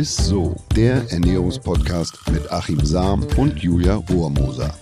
ist so, der Ernährungspodcast mit Achim Sam und Julia Rohrmoser.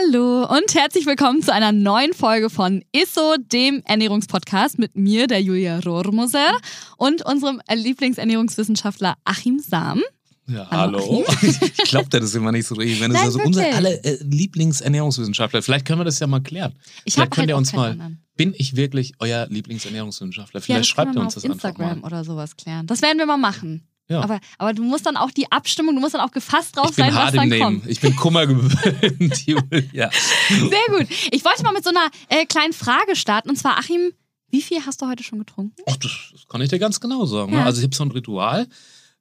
Hallo und herzlich willkommen zu einer neuen Folge von ISSO, dem Ernährungspodcast mit mir, der Julia Rohrmoser und unserem Lieblingsernährungswissenschaftler Achim Sam. Ja, hallo. ich glaube das ist immer nicht so richtig. Wenn es also unser alle äh, Lieblingsernährungswissenschaftler, vielleicht können wir das ja mal klären. Ich vielleicht könnt halt ihr uns mal, anderen. bin ich wirklich euer Lieblingsernährungswissenschaftler? Vielleicht ja, schreibt ihr uns das das Instagram einfach mal. oder sowas klären. Das werden wir mal machen. Ja. Aber, aber du musst dann auch die Abstimmung, du musst dann auch gefasst drauf ich bin sein, was hart dann im Nehmen. kommt. Ich bin Kummer gewöhnt, Julia. Sehr gut. Ich wollte mal mit so einer äh, kleinen Frage starten. Und zwar, Achim, wie viel hast du heute schon getrunken? Ach, das, das kann ich dir ganz genau sagen. Ne? Ja. Also ich habe so ein Ritual.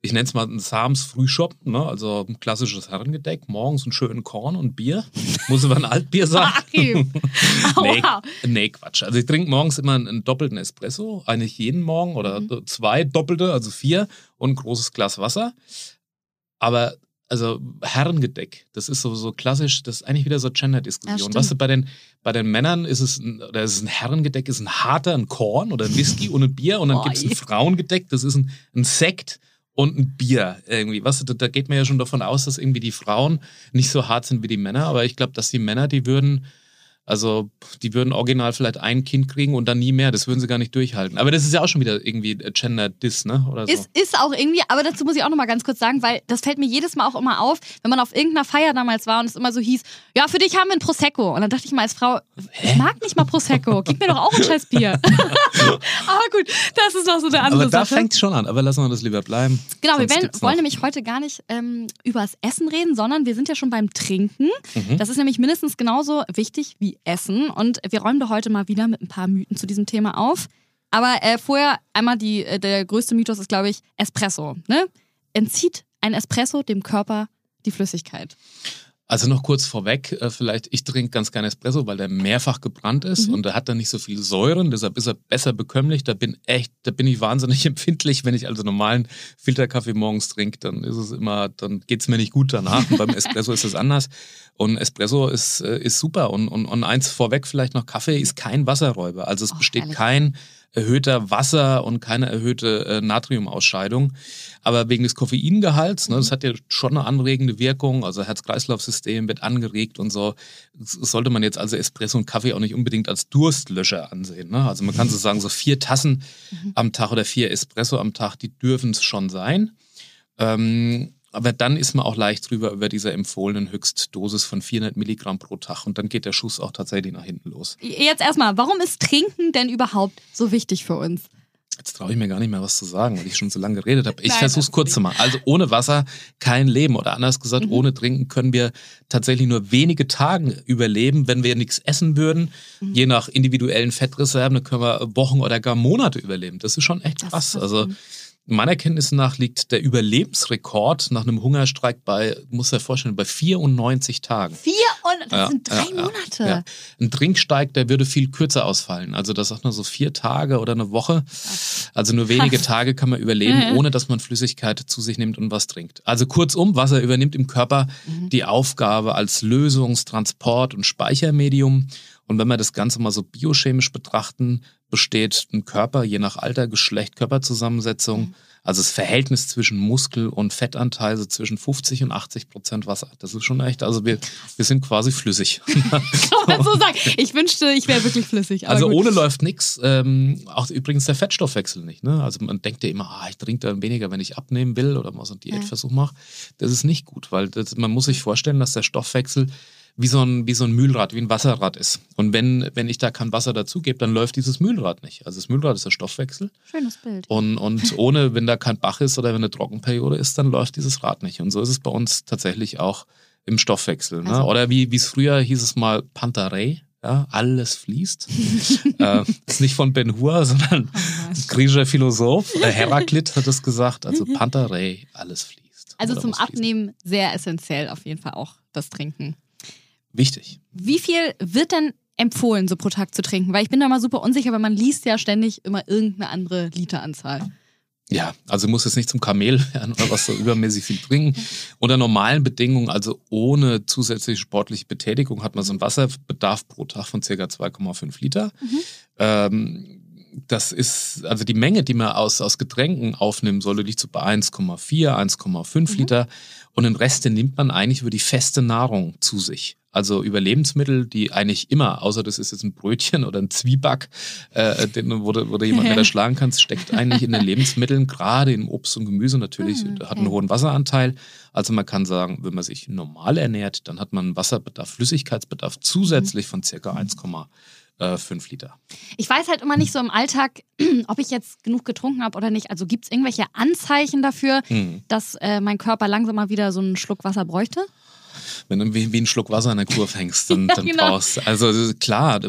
Ich nenne es mal ein Sams Frühshop, ne? also ein klassisches Herrengedeck. Morgens einen schönen Korn und Bier. Muss aber ein Altbier sein. Nee, wow. nee, Quatsch. Also ich trinke morgens immer einen, einen doppelten Espresso, eigentlich jeden Morgen oder Mhm. zwei doppelte, also vier und ein großes Glas Wasser. Aber also Herrengedeck, das ist so, so klassisch, das ist eigentlich wieder so Ja, Gender-Diskussion. stimmt. weißt du, bei den, bei den Männern ist es, ein, oder ist es ein Herrengedeck, ist ein harter, ein Korn oder ein Whisky und ein Bier und dann gibt es ein Frauengedeck, das ist ein, ein Sekt und ein Bier irgendwie. Weißt du, da, da geht man ja schon davon aus, dass irgendwie die Frauen nicht so hart sind wie die Männer, aber ich glaube, dass die Männer, die würden also, die würden original vielleicht ein Kind kriegen und dann nie mehr. Das würden sie gar nicht durchhalten. Aber das ist ja auch schon wieder irgendwie Gender-Diss, ne? Oder so. Ist, ist auch irgendwie, aber dazu muss ich auch noch mal ganz kurz sagen, weil das fällt mir jedes Mal auch immer auf, wenn man auf irgendeiner Feier damals war und es immer so hieß, ja, für dich haben wir ein Prosecco. Und dann dachte ich mal als Frau, ich mag nicht mal Prosecco, gib mir doch auch ein scheiß Bier. aber gut, das ist noch so eine andere aber da Sache. fängt es schon an. Aber lassen wir das lieber bleiben. Genau, wir Sonst werden, gibt's wollen noch- nämlich heute gar nicht ähm, übers Essen reden, sondern wir sind ja schon beim Trinken. Mhm. Das ist nämlich mindestens genauso wichtig wie Essen. Und wir räumen da heute mal wieder mit ein paar Mythen zu diesem Thema auf. Aber äh, vorher einmal die, äh, der größte Mythos ist, glaube ich, Espresso. Ne? Entzieht ein Espresso dem Körper die Flüssigkeit? Also noch kurz vorweg, äh, vielleicht, ich trinke ganz gerne Espresso, weil der mehrfach gebrannt ist Mhm. und der hat dann nicht so viel Säuren, deshalb ist er besser bekömmlich. Da bin echt, da bin ich wahnsinnig empfindlich. Wenn ich also normalen Filterkaffee morgens trinke, dann ist es immer, dann geht's mir nicht gut danach. Und beim Espresso ist es anders. Und Espresso ist, äh, ist super. Und, und, und eins vorweg vielleicht noch, Kaffee ist kein Wasserräuber. Also es Oh, besteht ehrlich? kein erhöhter Wasser und keine erhöhte äh, Natriumausscheidung. Aber wegen des Koffeingehalts, ne, das hat ja schon eine anregende Wirkung, also Herz-Kreislauf-System wird angeregt und so. Das sollte man jetzt also Espresso und Kaffee auch nicht unbedingt als Durstlöscher ansehen. Ne? Also man kann so sagen, so vier Tassen am Tag oder vier Espresso am Tag, die dürfen es schon sein. Ähm, aber dann ist man auch leicht drüber über dieser empfohlenen Höchstdosis von 400 Milligramm pro Tag und dann geht der Schuss auch tatsächlich nach hinten los. Jetzt erstmal, warum ist Trinken denn überhaupt so wichtig für uns? Jetzt traue ich mir gar nicht mehr was zu sagen, weil ich schon so lange geredet habe. Ich versuche es kurz zu machen. Also ohne Wasser kein Leben. Oder anders gesagt, Mhm. ohne Trinken können wir tatsächlich nur wenige Tage überleben, wenn wir nichts essen würden. Mhm. Je nach individuellen Fettreserven können wir Wochen oder gar Monate überleben. Das ist schon echt krass. Also meiner Kenntnis nach liegt der Überlebensrekord nach einem Hungerstreik bei, muss er vorstellen, bei 94 Tagen. Vier und das Ja, sind drei ja, Monate. Ja. Ein Trinksteig, der würde viel kürzer ausfallen. Also das sagt man so vier Tage oder eine Woche. Also nur wenige Tage kann man überleben, ja. ohne dass man Flüssigkeit zu sich nimmt und was trinkt. Also kurzum, Wasser übernimmt im Körper Mhm. die Aufgabe als Lösungs-, Transport- und Speichermedium. Und wenn wir das Ganze mal so biochemisch betrachten, besteht ein Körper je nach Alter, Geschlecht, Körperzusammensetzung, Mhm. also das Verhältnis zwischen Muskel- und Fettanteil so zwischen 50 und 80 Prozent Wasser. Das ist schon echt, also wir, wir sind quasi flüssig. Kann man so sagen. Ich wünschte, ich wäre wirklich flüssig. Also gut. ohne läuft nichts. Ähm, auch übrigens der Fettstoffwechsel nicht. Ne? Also man denkt ja immer, ah, ich trinke dann weniger, wenn ich abnehmen will oder mal so einen Diätversuch mache. Das ist nicht gut, weil das, man muss sich vorstellen, dass der Stoffwechsel wie so, ein, wie so ein Mühlrad, wie ein Wasserrad ist. Und wenn, wenn ich da kein Wasser dazugebe, dann läuft dieses Mühlrad nicht. Also das Mühlrad ist der Stoffwechsel. Schönes Bild. Und, und ohne, wenn da kein Bach ist oder wenn eine Trockenperiode ist, dann läuft dieses Rad nicht. Und so ist es bei uns tatsächlich auch im Stoffwechsel. Ne? Also- oder wie es früher hieß es mal Pantarei, ja, alles fließt. äh, ist nicht von Ben Hur, sondern griechischer Philosoph. Äh, Heraklit hat es gesagt. Also Pantarei, alles fließt. Also Oder zum fließen. Abnehmen sehr essentiell auf jeden Fall auch das Trinken. Wichtig. Wie viel wird denn empfohlen, so pro Tag zu trinken? Weil ich bin da mal super unsicher, weil man liest ja ständig immer irgendeine andere Literanzahl. Ja, also muss jetzt nicht zum Kamel werden oder was so übermäßig viel trinken. Unter normalen Bedingungen, also ohne zusätzliche sportliche Betätigung, hat man so einen Wasserbedarf pro Tag von circa 2,5 Liter. Mhm. Ähm, das ist, also die Menge, die man aus, aus Getränken aufnehmen sollte, liegt so bei 1,4, 1,5 mhm. Liter. Und den Rest, den nimmt man eigentlich über die feste Nahrung zu sich. Also über Lebensmittel, die eigentlich immer, außer das ist jetzt ein Brötchen oder ein Zwieback, äh, den, wo, du, wo jemand mit erschlagen kannst, steckt eigentlich in den Lebensmitteln, gerade im Obst und Gemüse natürlich, mhm, okay. hat einen hohen Wasseranteil. Also man kann sagen, wenn man sich normal ernährt, dann hat man einen Wasserbedarf, Flüssigkeitsbedarf zusätzlich von circa 1,5 äh, fünf Liter. Ich weiß halt immer nicht so im Alltag, ob ich jetzt genug getrunken habe oder nicht. Also gibt es irgendwelche Anzeichen dafür, hm. dass äh, mein Körper langsam mal wieder so einen Schluck Wasser bräuchte? Wenn du wie, wie einen Schluck Wasser in der Kurve hängst, dann, ja, dann genau. brauchst Also klar,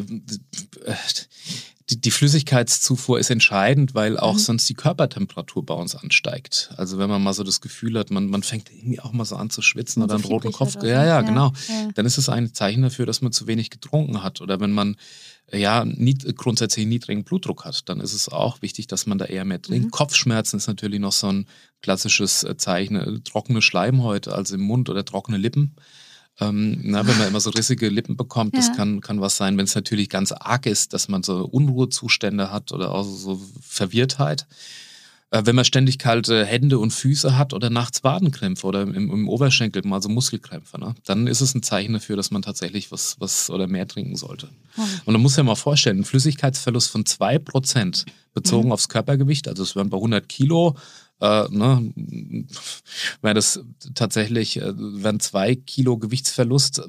die, die Flüssigkeitszufuhr ist entscheidend, weil auch mhm. sonst die Körpertemperatur bei uns ansteigt. Also wenn man mal so das Gefühl hat, man, man fängt irgendwie auch mal so an zu schwitzen oder so einen roten Kopf. Ja, ja, ja, genau. Ja. Dann ist es ein Zeichen dafür, dass man zu wenig getrunken hat. Oder wenn man ja nied, grundsätzlich niedrigen Blutdruck hat, dann ist es auch wichtig, dass man da eher mehr trinkt. Mhm. Kopfschmerzen ist natürlich noch so ein klassisches äh, Zeichen. Äh, trockene Schleimhäute, also im Mund oder trockene Lippen. Ähm, na, wenn man immer so rissige Lippen bekommt, ja. das kann, kann was sein. Wenn es natürlich ganz arg ist, dass man so Unruhezustände hat oder auch so Verwirrtheit. Äh, wenn man ständig kalte Hände und Füße hat oder nachts Wadenkrämpfe oder im, im Oberschenkel mal so Muskelkrämpfe, ne? dann ist es ein Zeichen dafür, dass man tatsächlich was, was oder mehr trinken sollte. Und man muss ja mal vorstellen, ein Flüssigkeitsverlust von 2% bezogen mhm. aufs Körpergewicht, also es wären bei 100 Kilo, äh, ne, wäre das tatsächlich, äh, wären zwei Kilo Gewichtsverlust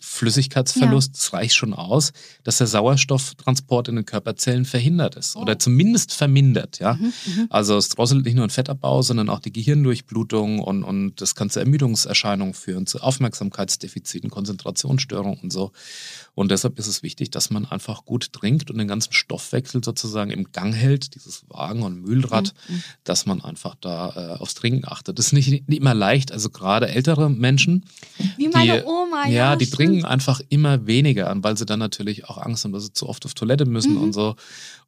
Flüssigkeitsverlust, ja. das reicht schon aus, dass der Sauerstofftransport in den Körperzellen verhindert ist oh. oder zumindest vermindert. Ja? Mhm, mhm, also es drosselt nicht nur den Fettabbau, sondern auch die Gehirndurchblutung und, und das kann zu Ermüdungserscheinungen führen, zu Aufmerksamkeitsdefiziten, Konzentrationsstörungen und so. Und deshalb ist es wichtig, dass man einfach gut trinkt und den ganzen Stoffwechsel sozusagen im Gang hält, dieses Wagen- und Mühlrad, mhm. mhm. dass man einfach da äh, aufs Trinken achtet. Das ist nicht, nicht immer leicht, also gerade ältere Menschen. Wie meine die, Oma, ja. Ja, die trinken einfach immer weniger an, weil sie dann natürlich auch Angst haben, dass sie zu oft auf Toilette müssen mhm. und so.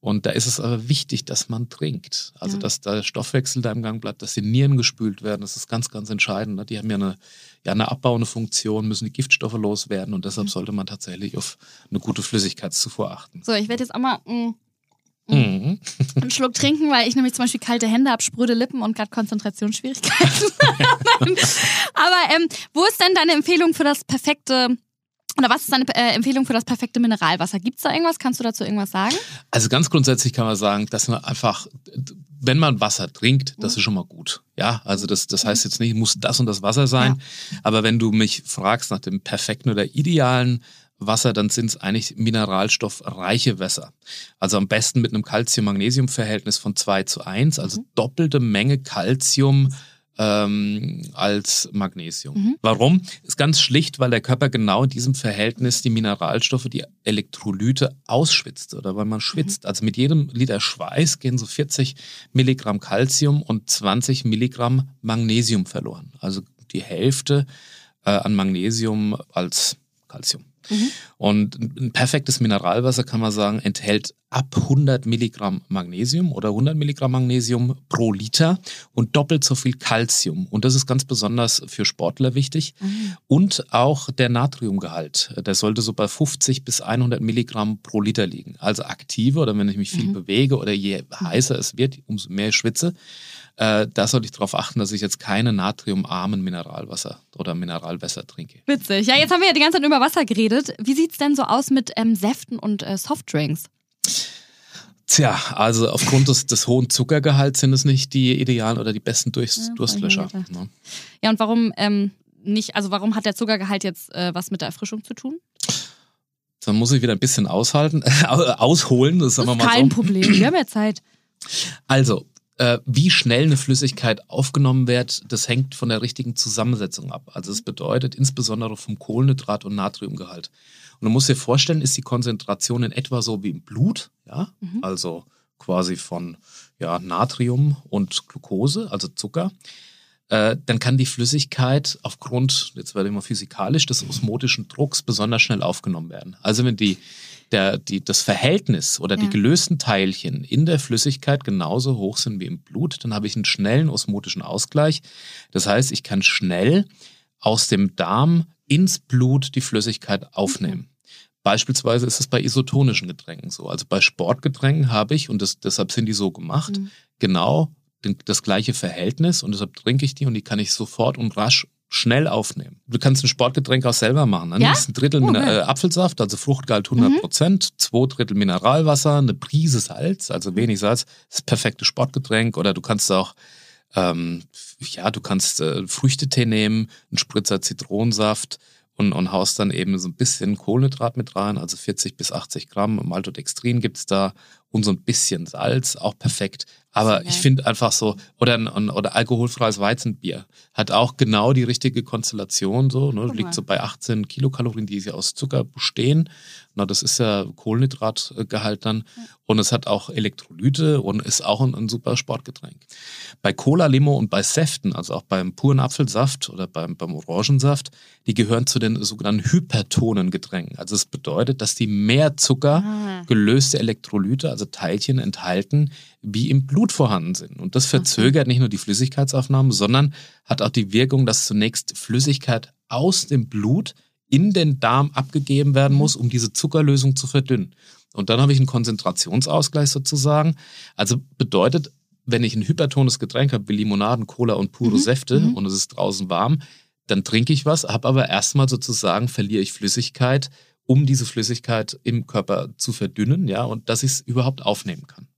Und da ist es aber wichtig, dass man trinkt. Also, ja. dass der Stoffwechsel da im Gang bleibt, dass die Nieren gespült werden. Das ist ganz, ganz entscheidend. Ne? Die haben ja eine, ja eine abbauende Funktion, müssen die Giftstoffe loswerden. Und deshalb mhm. sollte man tatsächlich auf eine gute Flüssigkeitszufuhr achten. So, ich werde jetzt auch mal mm, mhm. einen Schluck trinken, weil ich nämlich zum Beispiel kalte Hände habe, spröde Lippen und gerade Konzentrationsschwierigkeiten. Aber ähm, wo ist denn deine Empfehlung für das perfekte oder was ist deine äh, Empfehlung für das perfekte Mineralwasser? Gibt es da irgendwas? Kannst du dazu irgendwas sagen? Also ganz grundsätzlich kann man sagen, dass man einfach, wenn man Wasser trinkt, das mhm. ist schon mal gut. Ja, also das, das heißt jetzt nicht, muss das und das Wasser sein. Ja. Aber wenn du mich fragst nach dem perfekten oder idealen Wasser, dann sind es eigentlich mineralstoffreiche Wässer. Also am besten mit einem Calcium-Magnesium-Verhältnis von 2 zu 1, also mhm. doppelte Menge Calcium ähm, als Magnesium. Mhm. Warum? Ist ganz schlicht, weil der Körper genau in diesem Verhältnis die Mineralstoffe, die Elektrolyte ausschwitzt oder weil man schwitzt. Mhm. Also mit jedem Liter Schweiß gehen so 40 Milligramm Calcium und 20 Milligramm Magnesium verloren. Also die Hälfte äh, an Magnesium als Calcium. Mhm. Und ein perfektes Mineralwasser, kann man sagen, enthält ab 100 Milligramm Magnesium oder 100 Milligramm Magnesium pro Liter und doppelt so viel Calcium. Und das ist ganz besonders für Sportler wichtig. Mhm. Und auch der Natriumgehalt. Der sollte so bei 50 bis 100 Milligramm pro Liter liegen. Also aktive oder wenn ich mich viel mhm. bewege oder je heißer es wird, umso mehr ich schwitze, äh, da sollte ich darauf achten, dass ich jetzt keine natriumarmen Mineralwasser oder Mineralwässer trinke. Witzig. Ja, jetzt haben wir ja die ganze Zeit über Wasser geredet. Wie sieht es denn so aus mit ähm, Säften und äh, Softdrinks? Tja, also aufgrund des, des, hohen Zuckergehalts sind es nicht die idealen oder die besten Durst, ja, Durstlöscher. Ne? Ja, und warum ähm, nicht, also warum hat der Zuckergehalt jetzt äh, was mit der Erfrischung zu tun? Dann muss ich wieder ein bisschen aushalten, ausholen. Das, das ist kein so. Problem, wir haben ja Zeit. Also, äh, wie schnell eine Flüssigkeit aufgenommen wird, das hängt von der richtigen Zusammensetzung ab. Also es bedeutet insbesondere vom Kohlenhydrat- und Natriumgehalt. Und du musst dir vorstellen, ist die Konzentration in etwa so wie im Blut, ja, mhm. also quasi von ja, Natrium und Glucose, also Zucker. Äh, dann kann die Flüssigkeit aufgrund, jetzt werde ich mal physikalisch, des osmotischen Drucks besonders schnell aufgenommen werden. Also wenn die der, die, das Verhältnis oder Ja. die gelösten Teilchen in der Flüssigkeit genauso hoch sind wie im Blut, dann habe ich einen schnellen osmotischen Ausgleich. Das heißt, ich kann schnell aus dem Darm ins Blut die Flüssigkeit aufnehmen. Beispielsweise ist es bei isotonischen Getränken so. Also bei Sportgetränken habe ich, und das, deshalb sind die so gemacht, Mhm. genau das gleiche Verhältnis und deshalb trinke ich die und die kann ich sofort und rasch schnell aufnehmen. Du kannst ein Sportgetränk auch selber machen. Dann Ja? nimmst ein Drittel Oh, geil. äh, Apfelsaft, also Fruchtgehalt 100 Prozent, zwei Drittel Mineralwasser, eine Prise Salz, also wenig Salz, das perfekte Sportgetränk. Oder du kannst auch, ähm, ja, du kannst äh, Früchtetee nehmen, einen Spritzer Zitronensaft und, und haust dann eben so ein bisschen Kohlenhydrat mit rein, also 40 bis 80 Gramm. Maltodextrin gibt's da und so ein bisschen Salz, auch perfekt. Aber ich finde einfach so, oder, ein- oder alkoholfreies Weizenbier hat auch genau die richtige Konstellation, so, ne? Liegt so bei 18 Kilokalorien, die ja aus Zucker bestehen. Na, das ist ja Kohlenhydratgehalt dann. Und es hat auch Elektrolyte und ist auch ein, ein super Sportgetränk. Bei Cola, Limo und bei Säften, also auch beim puren Apfelsaft oder beim, beim Orangensaft, die gehören zu den sogenannten hypertonen Getränken. Also es bedeutet, dass die mehr Zucker, Ah. gelöste Elektrolyte, also Teilchen enthalten, wie im Blut vorhanden sind. Und das verzögert nicht nur die Flüssigkeitsaufnahme, sondern hat auch die Wirkung, dass zunächst Flüssigkeit aus dem Blut in den Darm abgegeben werden muss, um diese Zuckerlösung zu verdünnen. Und dann habe ich einen Konzentrationsausgleich sozusagen. Also bedeutet, wenn ich ein hypertones Getränk habe, wie Limonaden, Cola und pure Säfte und es ist draußen warm, dann trinke ich was, habe aber erstmal sozusagen verliere ich Flüssigkeit, um diese Flüssigkeit im Körper zu verdünnen, ja, und dass ich es überhaupt aufnehmen kann.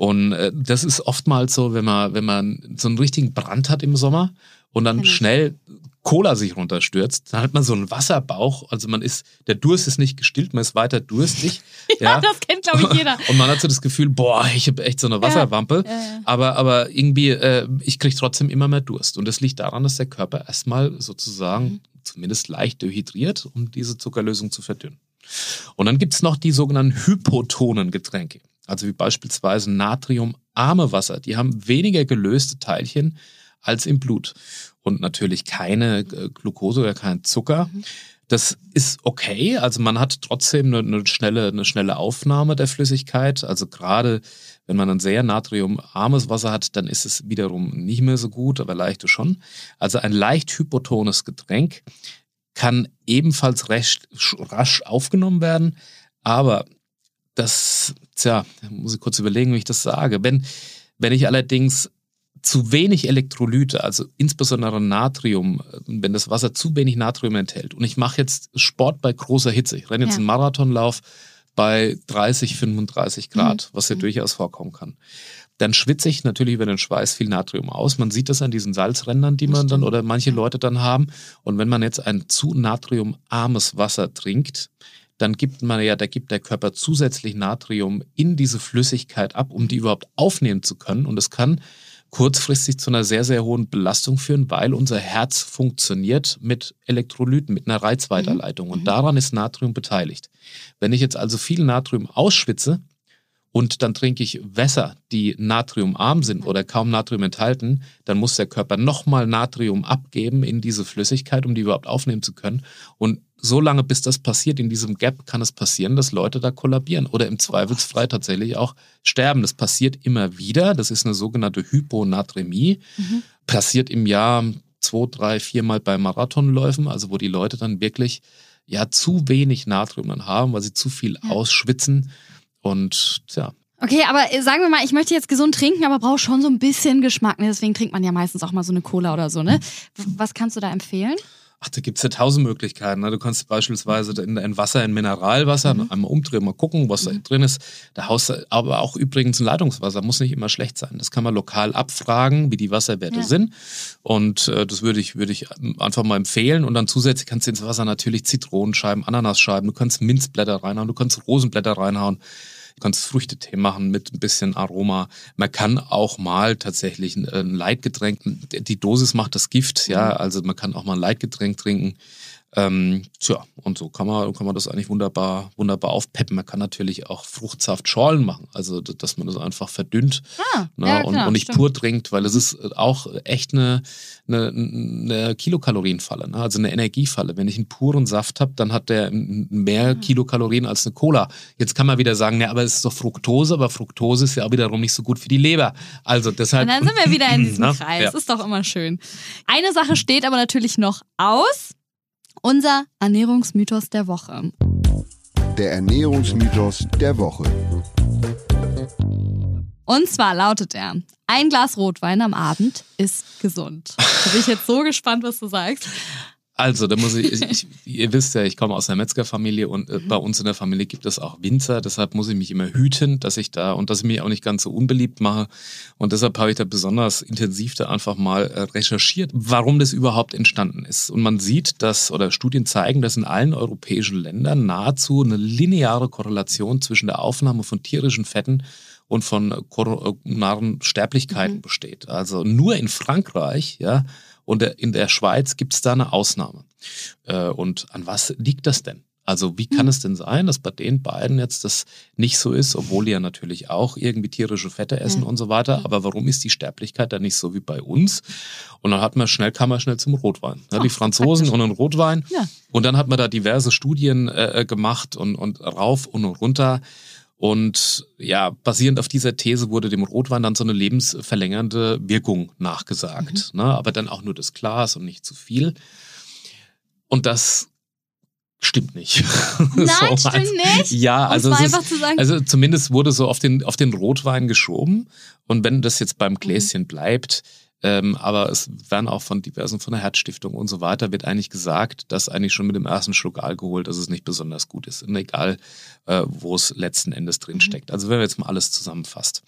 Und äh, das ist oftmals so, wenn man, wenn man so einen richtigen Brand hat im Sommer und dann ich. schnell Cola sich runterstürzt, dann hat man so einen Wasserbauch. Also man ist, der Durst ist nicht gestillt, man ist weiter durstig. Ja, das kennt, glaube ich, jeder. Und man hat so das Gefühl, boah, ich habe echt so eine Wasserwampe. Ja, ja. Aber, aber irgendwie, äh, ich kriege trotzdem immer mehr Durst. Und das liegt daran, dass der Körper erstmal sozusagen Mhm. zumindest leicht dehydriert, um diese Zuckerlösung zu verdünnen. Und dann gibt's noch die sogenannten hypotonen Getränke. Also wie beispielsweise natriumarme Wasser. Die haben weniger gelöste Teilchen als im Blut. Und natürlich keine äh, Glucose oder kein Zucker. Das ist okay. Also man hat trotzdem eine, eine, schnelle, eine schnelle Aufnahme der Flüssigkeit. Also gerade wenn man ein sehr natriumarmes Wasser hat, dann ist es wiederum nicht mehr so gut, aber leichte schon. Also ein leicht hypotones Getränk kann ebenfalls recht rasch aufgenommen werden. Aber das, tja, muss ich kurz überlegen, wie ich das sage. Wenn, wenn ich allerdings zu wenig Elektrolyte, also insbesondere Natrium, wenn das Wasser zu wenig Natrium enthält und ich mache jetzt Sport bei großer Hitze, ich renne jetzt Ja. einen Marathonlauf bei 30, 35 Grad, Mhm. was ja durchaus vorkommen kann, dann schwitze ich natürlich über den Schweiß viel Natrium aus. Man sieht das an diesen Salzrändern, die man dann oder manche Leute dann haben. Und wenn man jetzt ein zu natriumarmes Wasser trinkt, dann gibt man ja, da gibt der Körper zusätzlich Natrium in diese Flüssigkeit ab, um die überhaupt aufnehmen zu können. Und es kann kurzfristig zu einer sehr, sehr hohen Belastung führen, weil unser Herz funktioniert mit Elektrolyten, mit einer Reizweiterleitung. Und daran ist Natrium beteiligt. Wenn ich jetzt also viel Natrium ausschwitze und dann trinke ich Wässer, die natriumarm sind oder kaum Natrium enthalten, dann muss der Körper nochmal Natrium abgeben in diese Flüssigkeit, um die überhaupt aufnehmen zu können. Und so lange, bis das passiert, in diesem Gap kann es passieren, dass Leute da kollabieren oder im Zweifelsfall tatsächlich auch sterben. Das passiert immer wieder. Das ist eine sogenannte Hyponatremie. Passiert im Jahr zwei, drei, viermal bei Marathonläufen, also wo die Leute dann wirklich ja zu wenig Natrium dann haben, weil sie zu viel ausschwitzen. Und tja, Okay, aber äh, sagen wir mal, ich möchte jetzt gesund trinken, aber brauche schon so ein bisschen Geschmack. Ne? Deswegen trinkt man ja meistens auch mal so eine Cola oder so, ne? Was kannst du da empfehlen? Ach, da gibt's ja tausend Möglichkeiten. Ne? Du kannst beispielsweise in, in Wasser, in Mineralwasser, einmal umdrehen, mal gucken, was da drin ist. Da haust du aber auch übrigens ein Leitungswasser, muss nicht immer schlecht sein. Das kann man lokal abfragen, wie die Wasserwerte Ja. sind. Und äh, das würde ich, würde ich einfach mal empfehlen. Und dann zusätzlich kannst du ins Wasser natürlich Zitronenscheiben, Ananasscheiben, du kannst Minzblätter reinhauen, du kannst Rosenblätter reinhauen. Kannst Früchtetee machen mit ein bisschen Aroma. Man kann auch mal tatsächlich ein, ein Leitgetränk, die Dosis macht das Gift, ja, also man kann auch mal ein Leitgetränk trinken. Ähm, tja, und so kann man, kann man das eigentlich wunderbar, wunderbar aufpeppen. Man kann natürlich auch Fruchtsaftschorlen machen, also dass man das einfach verdünnt Ah, ne, ja, und, klar, und nicht stimmt. pur trinkt, weil es ist auch echt eine, eine, eine Kilokalorienfalle, ne? also eine Energiefalle. Wenn ich einen puren Saft habe, dann hat der mehr Mhm. Kilokalorien als eine Cola. Jetzt kann man wieder sagen, ne, aber es ist doch Fructose, aber Fructose ist ja auch wiederum nicht so gut für die Leber. Also deshalb. Und dann sind wir wieder in diesem Na, Kreis. ja. Ist doch immer schön. Eine Sache steht aber natürlich noch aus. Unser Ernährungsmythos der Woche. Der Ernährungsmythos der Woche. Und zwar lautet er: Ein Glas Rotwein am Abend ist gesund. Da bin ich jetzt so gespannt, was du sagst. Also, da muss ich, ich, ihr wisst ja, ich komme aus einer Metzgerfamilie und äh, bei uns in der Familie gibt es auch Winzer. Deshalb muss ich mich immer hüten, dass ich da und dass ich mich auch nicht ganz so unbeliebt mache. Und deshalb habe ich da besonders intensiv da einfach mal äh, recherchiert, warum das überhaupt entstanden ist. Und man sieht, dass, oder Studien zeigen, dass in allen europäischen Ländern nahezu eine lineare Korrelation zwischen der Aufnahme von tierischen Fetten und von koronaren Sterblichkeiten besteht. Also nur in Frankreich, ja, und in der Schweiz gibt es da eine Ausnahme. Äh, Und an was liegt das denn? Also wie kann es denn sein, dass bei den beiden jetzt das nicht so ist, obwohl die ja natürlich auch irgendwie tierische Fette essen Mhm. und so weiter. Aber warum ist die Sterblichkeit dann nicht so wie bei uns? Und dann hat man schnell, kam man schnell zum Rotwein. Ja, Ach, die Franzosen praktisch. und einen Rotwein. Ja. Und dann hat man da diverse Studien äh, gemacht und, und rauf und runter. Und ja, basierend auf dieser These wurde dem Rotwein dann so eine lebensverlängernde Wirkung nachgesagt. Ne? Aber dann auch nur das Glas und nicht zu viel. Und das stimmt nicht. Nein, So, stimmt nicht. Ja, also, ist, zu sagen. also zumindest wurde so auf den, auf den Rotwein geschoben. Und wenn das jetzt Mhm. beim Gläschen bleibt, ähm, aber es werden auch von diversen, von der Herzstiftung und so weiter, wird eigentlich gesagt, dass eigentlich schon mit dem ersten Schluck Alkohol, dass es nicht besonders gut ist. Und egal, äh, wo es letzten Endes drin Mhm. steckt. Also wenn man jetzt mal alles zusammenfasst.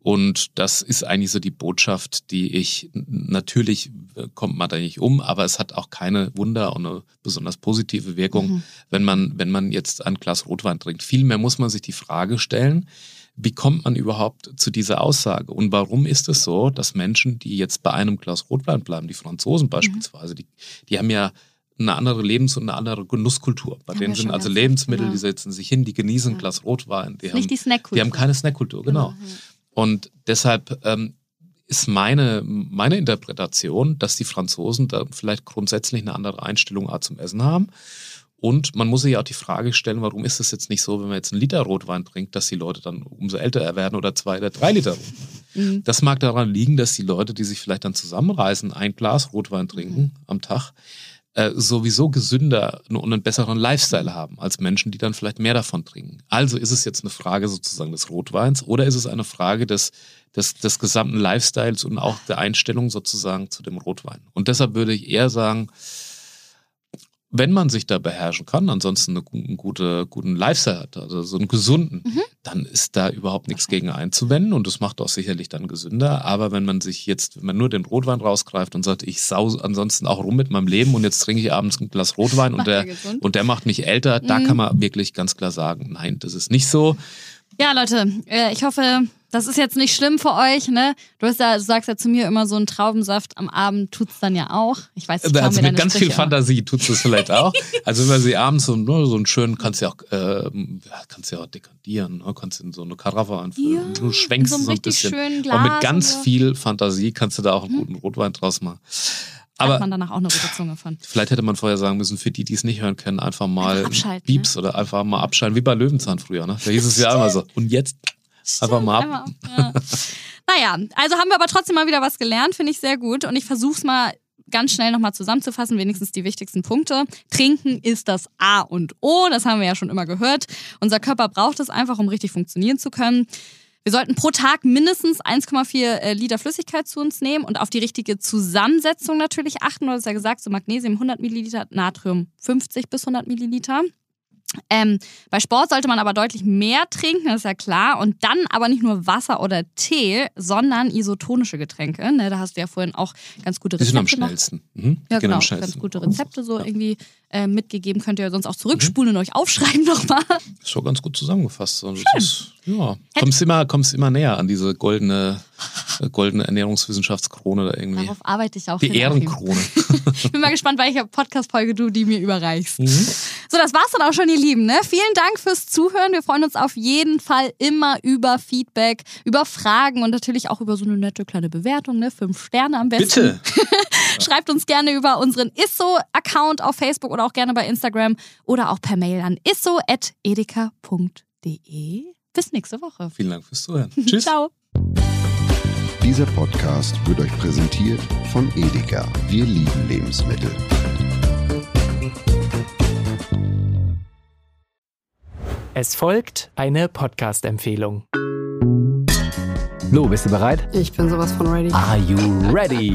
Und das ist eigentlich so die Botschaft, die ich, natürlich äh, kommt man da nicht um, aber es hat auch keine Wunder und eine besonders positive Wirkung, Mhm. wenn man, wenn man jetzt ein Glas Rotwein trinkt. Vielmehr muss man sich die Frage stellen, wie kommt man überhaupt zu dieser Aussage? Und warum ist es so, dass Menschen, die jetzt bei einem Glas Rotwein bleiben, die Mhm. Franzosen beispielsweise, die, die haben ja eine andere Lebens- und eine andere Genusskultur. Bei Haben denen sind also Lebensmittel, oft, die genau. setzen sich hin, die genießen ein. Glas Rotwein. Die haben, nicht die Snackkultur. die haben keine Snackkultur, genau. ja. Und deshalb ähm, ist meine, meine Interpretation, dass die Franzosen da vielleicht grundsätzlich eine andere Einstellung zum Essen haben. Und man muss sich ja auch die Frage stellen, warum ist es jetzt nicht so, wenn man jetzt einen Liter Rotwein trinkt, dass die Leute dann umso älter werden oder zwei oder drei Liter Rotwein. Mhm. Das mag daran liegen, dass die Leute, die sich vielleicht dann zusammenreißen, ein Glas Rotwein trinken Mhm. am Tag, äh, sowieso gesünder und einen besseren Lifestyle haben als Menschen, die dann vielleicht mehr davon trinken. Also ist es jetzt eine Frage sozusagen des Rotweins oder ist es eine Frage des, des, des gesamten Lifestyles und auch der Einstellung sozusagen zu dem Rotwein? Und deshalb würde ich eher sagen, wenn man sich da beherrschen kann, ansonsten einen gute, guten Lifestyle hat, also so einen gesunden, Mhm. dann ist da überhaupt nichts gegen einzuwenden und das macht auch sicherlich dann gesünder. Aber wenn man sich jetzt, wenn man nur den Rotwein rausgreift und sagt, ich sau ansonsten auch rum mit meinem Leben und jetzt trinke ich abends ein Glas Rotwein und der, und der macht mich älter, da Mhm. kann man wirklich ganz klar sagen, nein, das ist nicht so. Ja, Leute, äh, ich hoffe, das ist jetzt nicht schlimm für euch, ne? Du, hast ja, du sagst ja zu mir immer so einen Traubensaft am Abend tut's dann ja auch. Ich weiß, ich klau Also mit ganz viel Sprüche immer. Fantasie tut es vielleicht auch. Also wenn man sie abends so, ne, so einen schönen, kannst ja auch, ja, kannst ja auch dekantieren, ne? kannst in so eine Karaffe einfüllen. Ja, du schwenkst so so ein bisschen. Und mit ganz so. viel Fantasie kannst du da auch einen guten Rotwein draus machen. Hat Aber man danach auch eine gute Zunge von. vielleicht hätte man vorher sagen müssen, für die, die es nicht hören können, einfach mal Einfach abschalten, Beeps oder einfach mal abschalten, wie bei Löwenzahn früher. Ne? Da hieß es ja immer so. Und jetzt einfach mal ab. Einmal, ja. naja, also haben wir aber trotzdem mal wieder was gelernt, finde ich sehr gut. Und ich versuche es mal ganz schnell nochmal zusammenzufassen, wenigstens die wichtigsten Punkte. Trinken ist das A und O, das haben wir ja schon immer gehört. Unser Körper braucht es einfach, um richtig funktionieren zu können. Wir sollten pro Tag mindestens 1,4 äh, Liter Flüssigkeit zu uns nehmen und auf die richtige Zusammensetzung natürlich achten. Du hast ja gesagt, so Magnesium 100 Milliliter, Natrium 50 bis 100 Milliliter. Ähm, bei Sport sollte man aber deutlich mehr trinken, das ist ja klar. Und dann aber nicht nur Wasser oder Tee, sondern isotonische Getränke. Ne, da hast du ja vorhin auch ganz gute Die sind Rezepte am schnellsten. Mhm, Ja, genau. am schnellsten. Ganz gute Rezepte so irgendwie äh, mitgegeben. Könnt ihr sonst auch zurückspulen und euch aufschreiben nochmal. Ist schon ganz gut zusammengefasst. Also ist, ja, kommst immer, kommst immer näher an diese goldene, äh, goldene Ernährungswissenschaftskrone da irgendwie. Darauf arbeite ich auch. Die. Ehrenkrone. Ich bin mal gespannt, welche Podcast-Folge du die mir überreichst. Mhm. So, das war's dann auch schon, ihr Lieben. Ne? Vielen Dank fürs Zuhören. Wir freuen uns auf jeden Fall immer über Feedback, über Fragen und natürlich auch über so eine nette kleine Bewertung. Ne? Fünf Sterne am besten. Bitte. Schreibt uns gerne über unseren Isso-Account auf Facebook oder auch gerne bei Instagram oder auch per Mail an isso.edeka.de. Bis nächste Woche. Vielen Dank fürs Zuhören. Tschüss. Ciao. Dieser Podcast wird euch präsentiert von Edeka. Wir lieben Lebensmittel. Es folgt eine Podcast-Empfehlung. Lo, bist du bereit? Ich bin sowas von ready. Are you ready?